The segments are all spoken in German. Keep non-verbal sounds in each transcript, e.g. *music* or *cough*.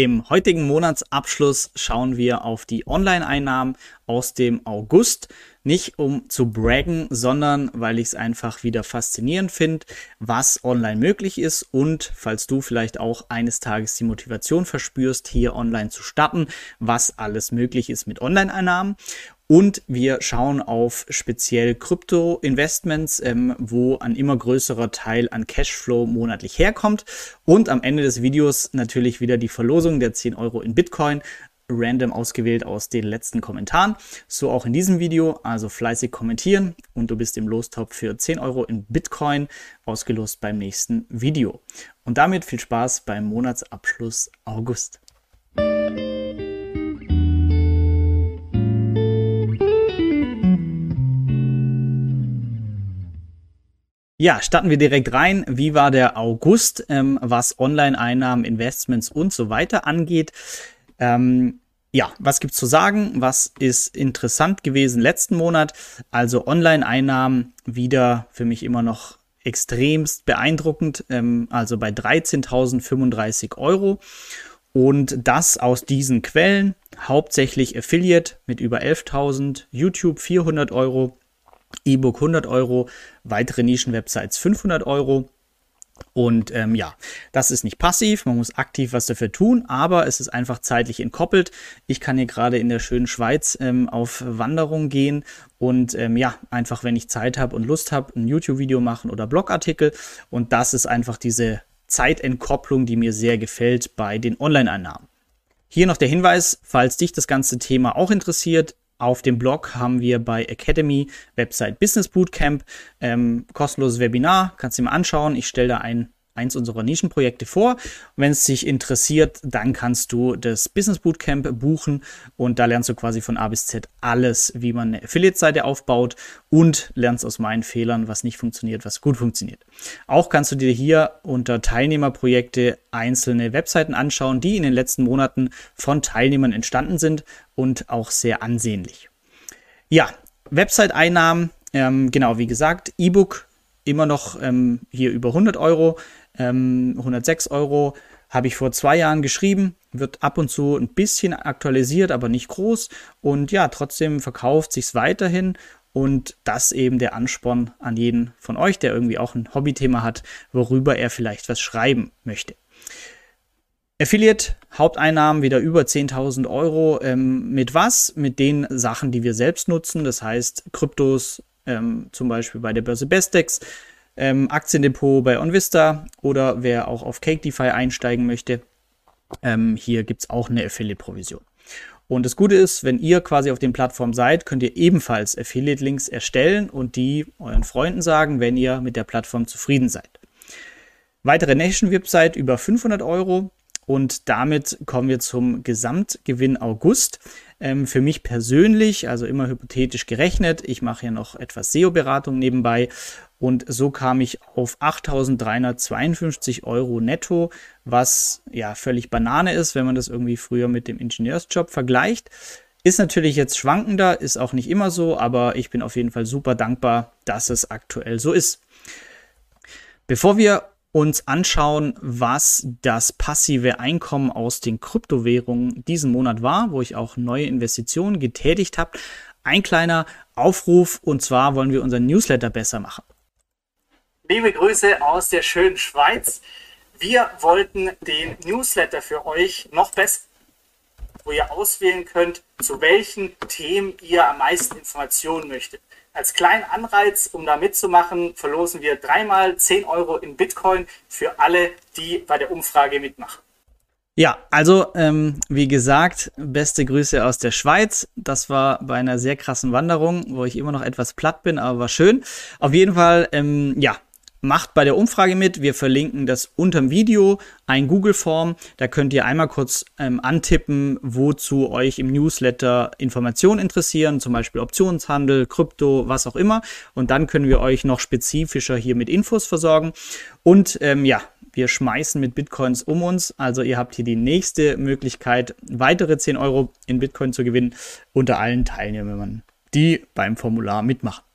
Im heutigen Monatsabschluss schauen wir auf die Online-Einnahmen aus dem August. Nicht um zu braggen, sondern weil ich es einfach wieder faszinierend finde, was online möglich ist und falls du vielleicht auch eines Tages die Motivation verspürst, hier online zu starten, was alles möglich ist mit Online-Einnahmen. Und wir schauen auf speziell Krypto-Investments, ähm, wo ein immer größerer Teil an Cashflow monatlich herkommt. Und am Ende des Videos natürlich wieder die Verlosung der 10 Euro in Bitcoin, random ausgewählt aus den letzten Kommentaren. So auch in diesem Video, also fleißig kommentieren und du bist im Lostop für 10 Euro in Bitcoin ausgelost beim nächsten Video. Und damit viel Spaß beim Monatsabschluss August. Ja, starten wir direkt rein. Wie war der August, ähm, was Online-Einnahmen, Investments und so weiter angeht? Ähm, ja, was gibt's zu sagen? Was ist interessant gewesen letzten Monat? Also Online-Einnahmen wieder für mich immer noch extremst beeindruckend, ähm, also bei 13.035 Euro. Und das aus diesen Quellen, hauptsächlich Affiliate mit über 11.000, YouTube 400 Euro, E-Book 100 Euro, weitere Nischenwebsites 500 Euro. Und ähm, ja, das ist nicht passiv, man muss aktiv was dafür tun, aber es ist einfach zeitlich entkoppelt. Ich kann hier gerade in der schönen Schweiz ähm, auf Wanderung gehen und ähm, ja, einfach wenn ich Zeit habe und Lust habe, ein YouTube-Video machen oder Blogartikel. Und das ist einfach diese Zeitentkopplung, die mir sehr gefällt bei den Online-Einnahmen. Hier noch der Hinweis, falls dich das ganze Thema auch interessiert, auf dem Blog haben wir bei Academy Website Business Bootcamp ähm, kostenloses Webinar. Kannst du dir mal anschauen. Ich stelle da ein eins unserer Nischenprojekte vor. Wenn es dich interessiert, dann kannst du das Business Bootcamp buchen und da lernst du quasi von A bis Z alles, wie man eine Affiliate-Seite aufbaut und lernst aus meinen Fehlern, was nicht funktioniert, was gut funktioniert. Auch kannst du dir hier unter Teilnehmerprojekte einzelne Webseiten anschauen, die in den letzten Monaten von Teilnehmern entstanden sind und auch sehr ansehnlich. Ja, Website-Einnahmen, ähm, genau wie gesagt, E-Book immer noch ähm, hier über 100 Euro, ähm, 106 Euro habe ich vor zwei Jahren geschrieben, wird ab und zu ein bisschen aktualisiert, aber nicht groß. Und ja, trotzdem verkauft sich weiterhin. Und das eben der Ansporn an jeden von euch, der irgendwie auch ein Hobbythema hat, worüber er vielleicht was schreiben möchte. Affiliate, Haupteinnahmen wieder über 10.000 Euro. Ähm, mit was? Mit den Sachen, die wir selbst nutzen. Das heißt Kryptos, ähm, zum Beispiel bei der Börse Bestex, ähm, Aktiendepot bei OnVista oder wer auch auf Cake DeFi einsteigen möchte, ähm, hier gibt es auch eine Affiliate-Provision. Und das Gute ist, wenn ihr quasi auf den Plattformen seid, könnt ihr ebenfalls Affiliate-Links erstellen und die euren Freunden sagen, wenn ihr mit der Plattform zufrieden seid. Weitere Nation-Website über 500 Euro und damit kommen wir zum Gesamtgewinn August. Ähm, für mich persönlich, also immer hypothetisch gerechnet, ich mache ja noch etwas SEO-Beratung nebenbei und so kam ich auf 8.352 Euro netto, was ja völlig Banane ist, wenn man das irgendwie früher mit dem Ingenieursjob vergleicht. Ist natürlich jetzt schwankender, ist auch nicht immer so, aber ich bin auf jeden Fall super dankbar, dass es aktuell so ist. Bevor wir uns anschauen, was das passive Einkommen aus den Kryptowährungen diesen Monat war, wo ich auch neue Investitionen getätigt habe. Ein kleiner Aufruf und zwar wollen wir unseren Newsletter besser machen. Liebe Grüße aus der schönen Schweiz. Wir wollten den Newsletter für euch noch besser, wo ihr auswählen könnt, zu welchen Themen ihr am meisten Informationen möchtet. Als kleinen Anreiz, um da mitzumachen, verlosen wir dreimal 10 Euro in Bitcoin für alle, die bei der Umfrage mitmachen. Ja, also ähm, wie gesagt, beste Grüße aus der Schweiz. Das war bei einer sehr krassen Wanderung, wo ich immer noch etwas platt bin, aber war schön. Auf jeden Fall, ähm, ja, Macht bei der Umfrage mit. Wir verlinken das unterm Video, ein Google-Form. Da könnt ihr einmal kurz ähm, antippen, wozu euch im Newsletter Informationen interessieren, zum Beispiel Optionshandel, Krypto, was auch immer. Und dann können wir euch noch spezifischer hier mit Infos versorgen. Und ähm, ja, wir schmeißen mit Bitcoins um uns. Also ihr habt hier die nächste Möglichkeit, weitere 10 Euro in Bitcoin zu gewinnen unter allen Teilnehmern, die beim Formular mitmachen.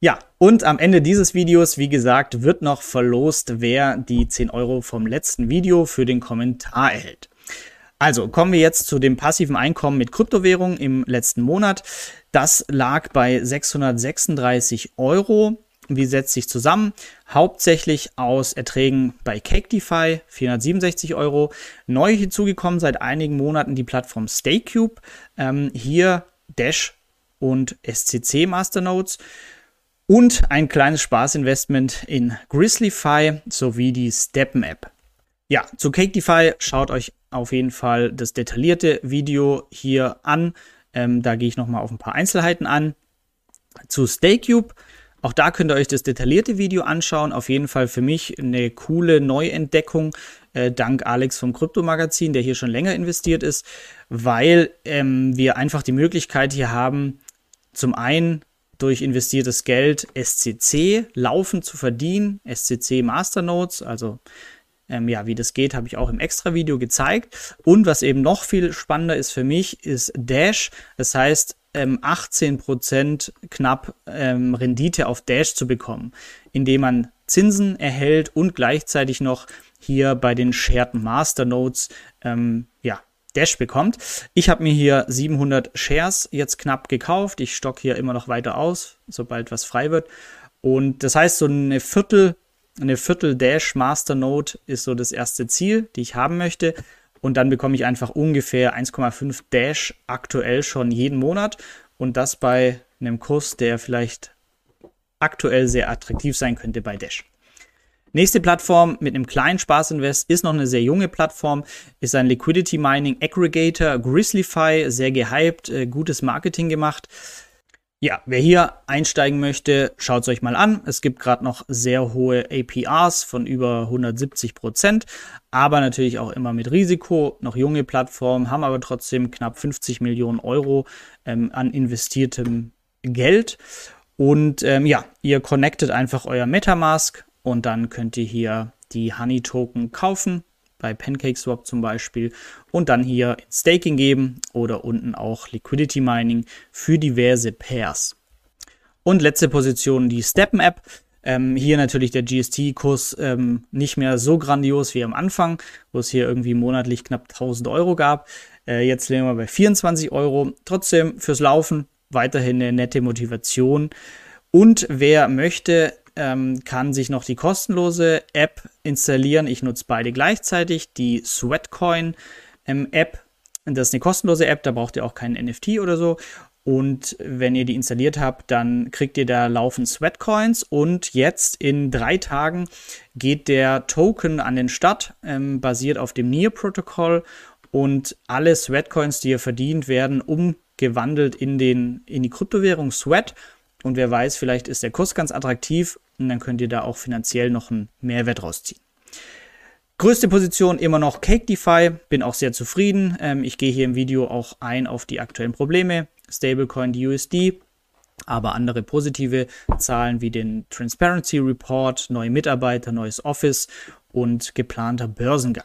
Ja, und am Ende dieses Videos, wie gesagt, wird noch verlost, wer die 10 Euro vom letzten Video für den Kommentar erhält. Also kommen wir jetzt zu dem passiven Einkommen mit Kryptowährung im letzten Monat. Das lag bei 636 Euro. Wie setzt sich zusammen? Hauptsächlich aus Erträgen bei CakeDeFi, 467 Euro. Neu hinzugekommen seit einigen Monaten die Plattform StakeCube. Ähm, hier Dash und SCC Masternodes. Und ein kleines Spaßinvestment in GrizzlyFi sowie die Steppen App. Ja, zu CakeDeFi schaut euch auf jeden Fall das detaillierte Video hier an. Ähm, da gehe ich nochmal auf ein paar Einzelheiten an. Zu StakeCube, auch da könnt ihr euch das detaillierte Video anschauen. Auf jeden Fall für mich eine coole Neuentdeckung, äh, dank Alex vom Krypto-Magazin, der hier schon länger investiert ist, weil ähm, wir einfach die Möglichkeit hier haben, zum einen durch investiertes Geld SCC laufend zu verdienen, SCC Masternodes, also ähm, ja, wie das geht, habe ich auch im Extra-Video gezeigt. Und was eben noch viel spannender ist für mich, ist Dash. Das heißt, ähm, 18% knapp ähm, Rendite auf Dash zu bekommen, indem man Zinsen erhält und gleichzeitig noch hier bei den Shared Master Nodes ähm, ja, Dash bekommt. Ich habe mir hier 700 Shares jetzt knapp gekauft. Ich stocke hier immer noch weiter aus, sobald was frei wird. Und das heißt, so eine Viertel eine Viertel Dash Master Node ist so das erste Ziel, die ich haben möchte. Und dann bekomme ich einfach ungefähr 1,5 Dash aktuell schon jeden Monat. Und das bei einem Kurs, der vielleicht aktuell sehr attraktiv sein könnte bei Dash. Nächste Plattform mit einem kleinen Spaßinvest ist noch eine sehr junge Plattform, ist ein Liquidity Mining Aggregator, Grizzlyfy, sehr gehypt, äh, gutes Marketing gemacht. Ja, wer hier einsteigen möchte, schaut es euch mal an. Es gibt gerade noch sehr hohe APRs von über 170 Prozent, aber natürlich auch immer mit Risiko. Noch junge Plattformen haben aber trotzdem knapp 50 Millionen Euro ähm, an investiertem Geld. Und ähm, ja, ihr connectet einfach euer Metamask und dann könnt ihr hier die Honey Token kaufen bei PancakeSwap zum Beispiel und dann hier Staking geben oder unten auch Liquidity Mining für diverse Pairs. Und letzte Position die Steppen App. Ähm, hier natürlich der GST-Kurs ähm, nicht mehr so grandios wie am Anfang, wo es hier irgendwie monatlich knapp 1000 Euro gab. Äh, jetzt legen wir bei 24 Euro. Trotzdem fürs Laufen weiterhin eine nette Motivation. Und wer möchte, ähm, kann sich noch die kostenlose App installieren. Ich nutze beide gleichzeitig. Die Sweatcoin ähm, App, das ist eine kostenlose App, da braucht ihr auch keinen NFT oder so. Und wenn ihr die installiert habt, dann kriegt ihr da laufend Sweatcoins. Und jetzt in drei Tagen geht der Token an den Start, ähm, basiert auf dem NIR-Protokoll. Und alle Sweatcoins, die ihr verdient, werden umgewandelt in, den, in die Kryptowährung Sweat. Und wer weiß, vielleicht ist der Kurs ganz attraktiv und dann könnt ihr da auch finanziell noch einen Mehrwert rausziehen. Größte Position immer noch Cake DeFi, bin auch sehr zufrieden. Ähm, ich gehe hier im Video auch ein auf die aktuellen Probleme. Stablecoin USD, aber andere positive Zahlen wie den Transparency Report, neue Mitarbeiter, neues Office und geplanter Börsengang.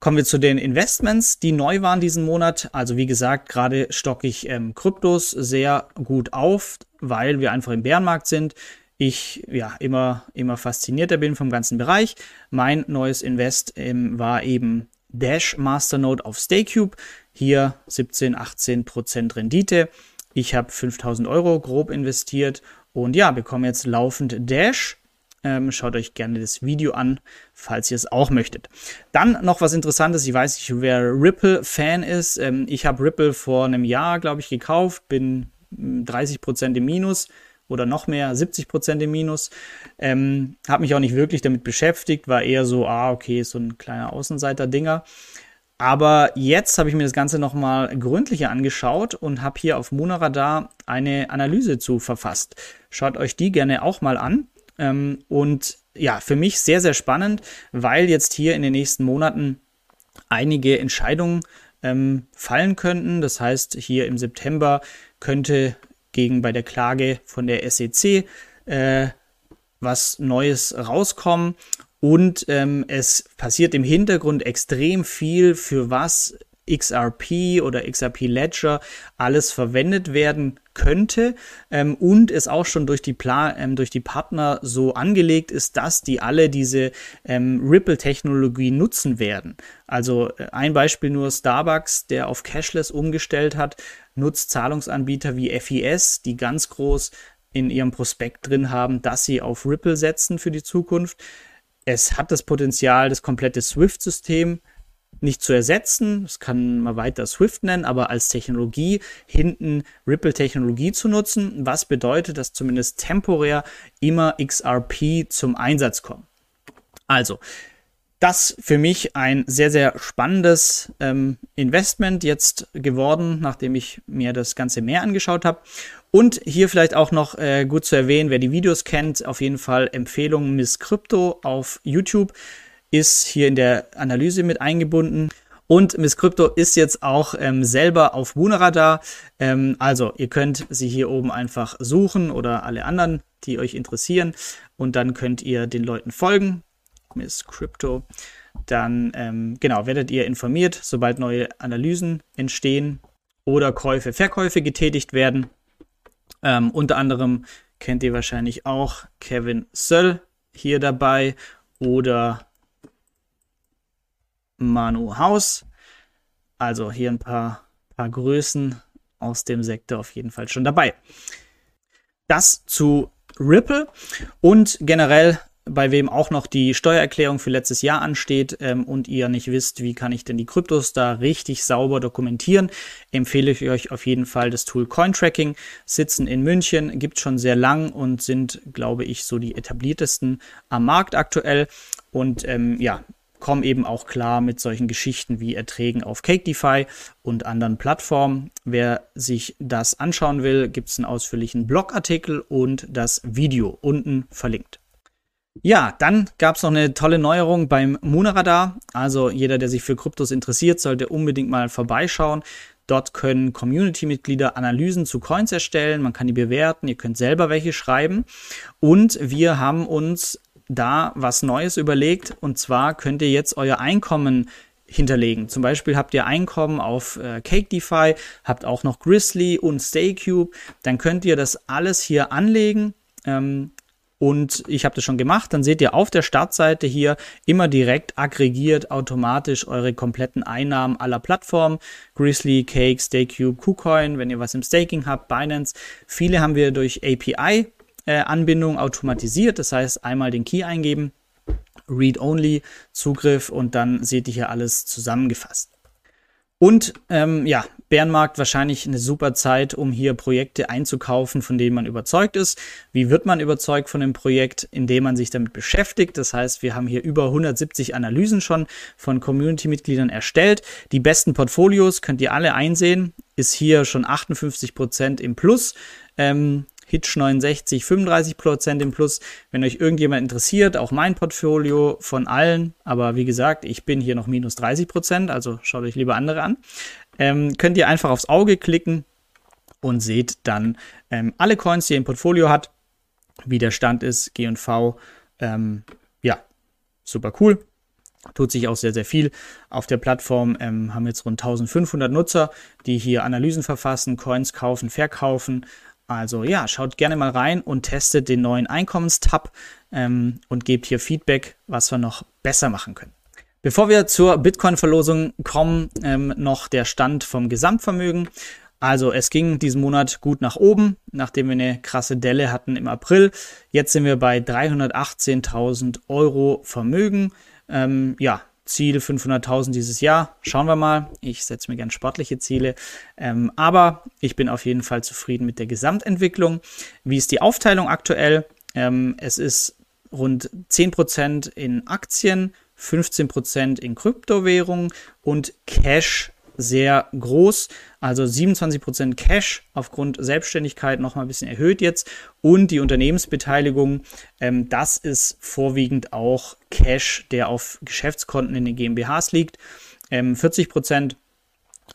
Kommen wir zu den Investments, die neu waren diesen Monat. Also wie gesagt, gerade stocke ich ähm, Kryptos sehr gut auf, weil wir einfach im Bärenmarkt sind ich ja immer, immer faszinierter bin vom ganzen Bereich. Mein neues Invest ähm, war eben Dash Masternode auf StakeCube. Hier 17, 18 Prozent Rendite. Ich habe 5000 Euro grob investiert und ja, bekomme jetzt laufend Dash. Ähm, schaut euch gerne das Video an, falls ihr es auch möchtet. Dann noch was Interessantes. Ich weiß nicht, wer Ripple-Fan ist. Ähm, ich habe Ripple vor einem Jahr, glaube ich, gekauft, bin 30 hm, Prozent im Minus oder noch mehr, 70 Prozent im Minus. Ähm, habe mich auch nicht wirklich damit beschäftigt, war eher so, ah, okay, so ein kleiner Außenseiter-Dinger. Aber jetzt habe ich mir das Ganze nochmal gründlicher angeschaut und habe hier auf Monaradar eine Analyse zu verfasst. Schaut euch die gerne auch mal an. Ähm, und ja, für mich sehr, sehr spannend, weil jetzt hier in den nächsten Monaten einige Entscheidungen ähm, fallen könnten. Das heißt, hier im September könnte gegen bei der Klage von der SEC äh, was Neues rauskommen. Und ähm, es passiert im Hintergrund extrem viel, für was XRP oder XRP Ledger alles verwendet werden könnte ähm, und es auch schon durch die, Pla ähm, durch die Partner so angelegt ist, dass die alle diese ähm, Ripple-Technologie nutzen werden. Also äh, ein Beispiel nur Starbucks, der auf Cashless umgestellt hat, nutzt Zahlungsanbieter wie FIS, die ganz groß in ihrem Prospekt drin haben, dass sie auf Ripple setzen für die Zukunft. Es hat das Potenzial, das komplette SWIFT-System nicht zu ersetzen, das kann man weiter Swift nennen, aber als Technologie hinten Ripple-Technologie zu nutzen, was bedeutet, dass zumindest temporär immer XRP zum Einsatz kommt. Also, das für mich ein sehr, sehr spannendes ähm, Investment jetzt geworden, nachdem ich mir das Ganze mehr angeschaut habe. Und hier vielleicht auch noch äh, gut zu erwähnen, wer die Videos kennt, auf jeden Fall Empfehlung Miss Crypto auf YouTube ist hier in der Analyse mit eingebunden. Und Miss Crypto ist jetzt auch ähm, selber auf Wuneradar. Ähm, also ihr könnt sie hier oben einfach suchen oder alle anderen, die euch interessieren. Und dann könnt ihr den Leuten folgen. Miss Crypto. Dann ähm, genau werdet ihr informiert, sobald neue Analysen entstehen oder Käufe, Verkäufe getätigt werden. Ähm, unter anderem kennt ihr wahrscheinlich auch Kevin Söll hier dabei oder Manu Haus. Also hier ein paar, paar Größen aus dem Sektor auf jeden Fall schon dabei. Das zu Ripple und generell bei wem auch noch die Steuererklärung für letztes Jahr ansteht ähm, und ihr nicht wisst, wie kann ich denn die Kryptos da richtig sauber dokumentieren, empfehle ich euch auf jeden Fall das Tool Cointracking. Sitzen in München, gibt schon sehr lang und sind, glaube ich, so die etabliertesten am Markt aktuell. Und ähm, ja, kommen eben auch klar mit solchen Geschichten wie Erträgen auf CakeDeFi und anderen Plattformen. Wer sich das anschauen will, gibt es einen ausführlichen Blogartikel und das Video unten verlinkt. Ja, dann gab es noch eine tolle Neuerung beim Munaradar. Also jeder, der sich für Kryptos interessiert, sollte unbedingt mal vorbeischauen. Dort können Community-Mitglieder Analysen zu Coins erstellen, man kann die bewerten, ihr könnt selber welche schreiben. Und wir haben uns da was Neues überlegt. Und zwar könnt ihr jetzt euer Einkommen hinterlegen. Zum Beispiel habt ihr Einkommen auf äh, CakeDeFi, habt auch noch Grizzly und StayCube. Dann könnt ihr das alles hier anlegen. Ähm, und ich habe das schon gemacht. Dann seht ihr auf der Startseite hier immer direkt aggregiert automatisch eure kompletten Einnahmen aller Plattformen. Grizzly, Cake, StayCube, KuCoin, wenn ihr was im Staking habt, Binance. Viele haben wir durch API Anbindung automatisiert. Das heißt, einmal den Key eingeben, Read-Only-Zugriff und dann seht ihr hier alles zusammengefasst. Und ähm, ja, Bärenmarkt wahrscheinlich eine super Zeit, um hier Projekte einzukaufen, von denen man überzeugt ist. Wie wird man überzeugt von dem Projekt? Indem man sich damit beschäftigt. Das heißt, wir haben hier über 170 Analysen schon von Community-Mitgliedern erstellt. Die besten Portfolios könnt ihr alle einsehen. Ist hier schon 58 Prozent im Plus. Ähm, Hitch 69, 35% im Plus. Wenn euch irgendjemand interessiert, auch mein Portfolio von allen, aber wie gesagt, ich bin hier noch minus 30%, also schaut euch lieber andere an, ähm, könnt ihr einfach aufs Auge klicken und seht dann ähm, alle Coins, die ihr im Portfolio hat, wie der Stand ist, G&V, ähm, ja, super cool. Tut sich auch sehr, sehr viel. Auf der Plattform ähm, haben jetzt rund 1500 Nutzer, die hier Analysen verfassen, Coins kaufen, verkaufen, also ja, schaut gerne mal rein und testet den neuen Einkommenstab ähm, und gebt hier Feedback, was wir noch besser machen können. Bevor wir zur Bitcoin-Verlosung kommen, ähm, noch der Stand vom Gesamtvermögen. Also es ging diesen Monat gut nach oben, nachdem wir eine krasse Delle hatten im April. Jetzt sind wir bei 318.000 Euro Vermögen. Ähm, ja, Ziel 500.000 dieses Jahr. Schauen wir mal. Ich setze mir gern sportliche Ziele. Ähm, aber ich bin auf jeden Fall zufrieden mit der Gesamtentwicklung. Wie ist die Aufteilung aktuell? Ähm, es ist rund 10% in Aktien, 15% in Kryptowährungen und Cash sehr groß. Also 27% Cash aufgrund Selbstständigkeit nochmal ein bisschen erhöht jetzt. Und die Unternehmensbeteiligung, ähm, das ist vorwiegend auch Cash, der auf Geschäftskonten in den GmbHs liegt. Ähm, 40%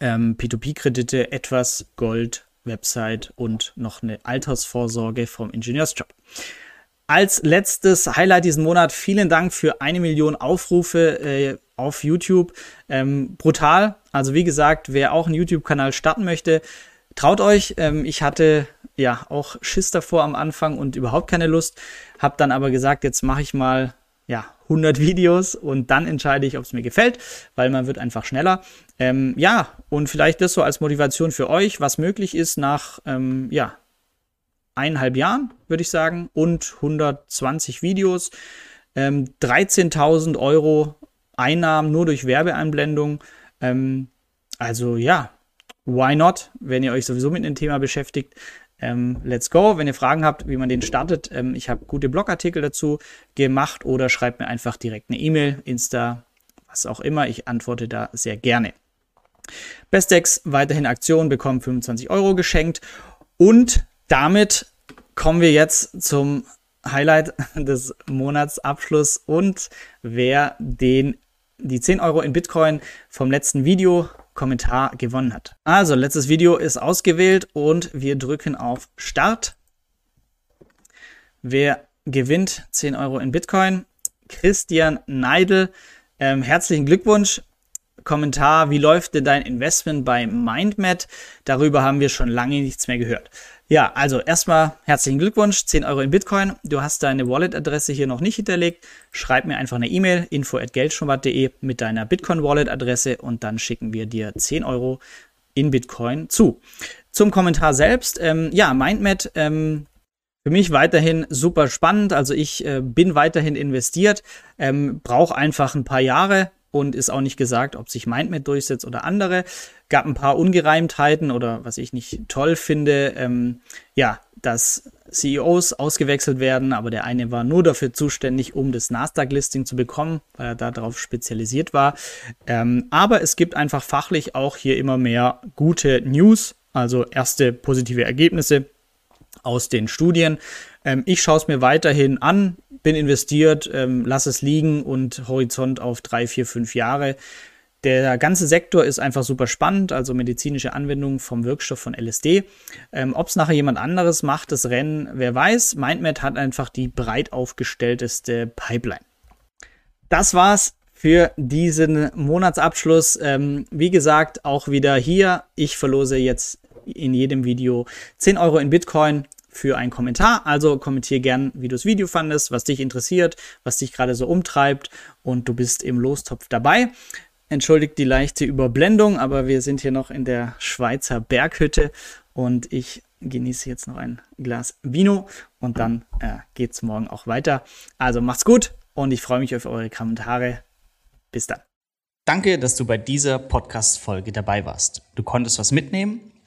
ähm, P2P-Kredite, etwas Gold, Website und noch eine Altersvorsorge vom Ingenieursjob. Als letztes Highlight diesen Monat, vielen Dank für eine Million Aufrufe. Äh, auf YouTube. Ähm, brutal. Also wie gesagt, wer auch einen YouTube-Kanal starten möchte, traut euch. Ähm, ich hatte ja auch Schiss davor am Anfang und überhaupt keine Lust. Hab dann aber gesagt, jetzt mache ich mal ja 100 *laughs* Videos und dann entscheide ich, ob es mir gefällt, weil man wird einfach schneller. Ähm, ja, und vielleicht das so als Motivation für euch, was möglich ist nach ähm, ja eineinhalb Jahren, würde ich sagen, und 120 Videos, ähm, 13.000 Euro Einnahmen nur durch Werbeeinblendung. Ähm, also ja, why not, wenn ihr euch sowieso mit dem Thema beschäftigt. Ähm, let's go. Wenn ihr Fragen habt, wie man den startet, ähm, ich habe gute Blogartikel dazu gemacht oder schreibt mir einfach direkt eine E-Mail, Insta, was auch immer. Ich antworte da sehr gerne. Bestex weiterhin Aktion, bekommen 25 Euro geschenkt und damit kommen wir jetzt zum Highlight *laughs* des Monatsabschluss und wer den die 10 Euro in Bitcoin vom letzten Video Kommentar gewonnen hat. Also, letztes Video ist ausgewählt und wir drücken auf Start. Wer gewinnt 10 Euro in Bitcoin? Christian Neidel. Ähm, herzlichen Glückwunsch. Kommentar, wie läuft denn dein Investment bei MindMed? Darüber haben wir schon lange nichts mehr gehört. Ja, also erstmal herzlichen Glückwunsch, 10 Euro in Bitcoin. Du hast deine Wallet-Adresse hier noch nicht hinterlegt. Schreib mir einfach eine E-Mail, info at geldschnurrbart.de mit deiner Bitcoin-Wallet-Adresse und dann schicken wir dir 10 Euro in Bitcoin zu. Zum Kommentar selbst, ähm, ja, MindMed, ähm, für mich weiterhin super spannend. Also ich äh, bin weiterhin investiert, ähm, brauche einfach ein paar Jahre, und ist auch nicht gesagt, ob sich MindMed durchsetzt oder andere. Gab ein paar Ungereimtheiten oder was ich nicht toll finde, ähm, ja, dass CEOs ausgewechselt werden, aber der eine war nur dafür zuständig, um das Nasdaq-Listing zu bekommen, weil er darauf spezialisiert war. Ähm, aber es gibt einfach fachlich auch hier immer mehr gute News, also erste positive Ergebnisse aus den Studien. Ähm, ich schaue es mir weiterhin an, bin investiert, ähm, lass es liegen und Horizont auf drei, vier, fünf Jahre. Der ganze Sektor ist einfach super spannend, also medizinische Anwendungen vom Wirkstoff von LSD. Ähm, Ob es nachher jemand anderes macht, das Rennen, wer weiß. MindMed hat einfach die breit aufgestellteste Pipeline. Das war's für diesen Monatsabschluss. Ähm, wie gesagt, auch wieder hier. Ich verlose jetzt in jedem Video 10 Euro in Bitcoin für einen Kommentar. Also kommentier gern, wie du das Video fandest, was dich interessiert, was dich gerade so umtreibt und du bist im Lostopf dabei. Entschuldigt die leichte Überblendung, aber wir sind hier noch in der Schweizer Berghütte und ich genieße jetzt noch ein Glas Vino und dann äh, geht es morgen auch weiter. Also macht's gut und ich freue mich auf eure Kommentare. Bis dann. Danke, dass du bei dieser Podcast-Folge dabei warst. Du konntest was mitnehmen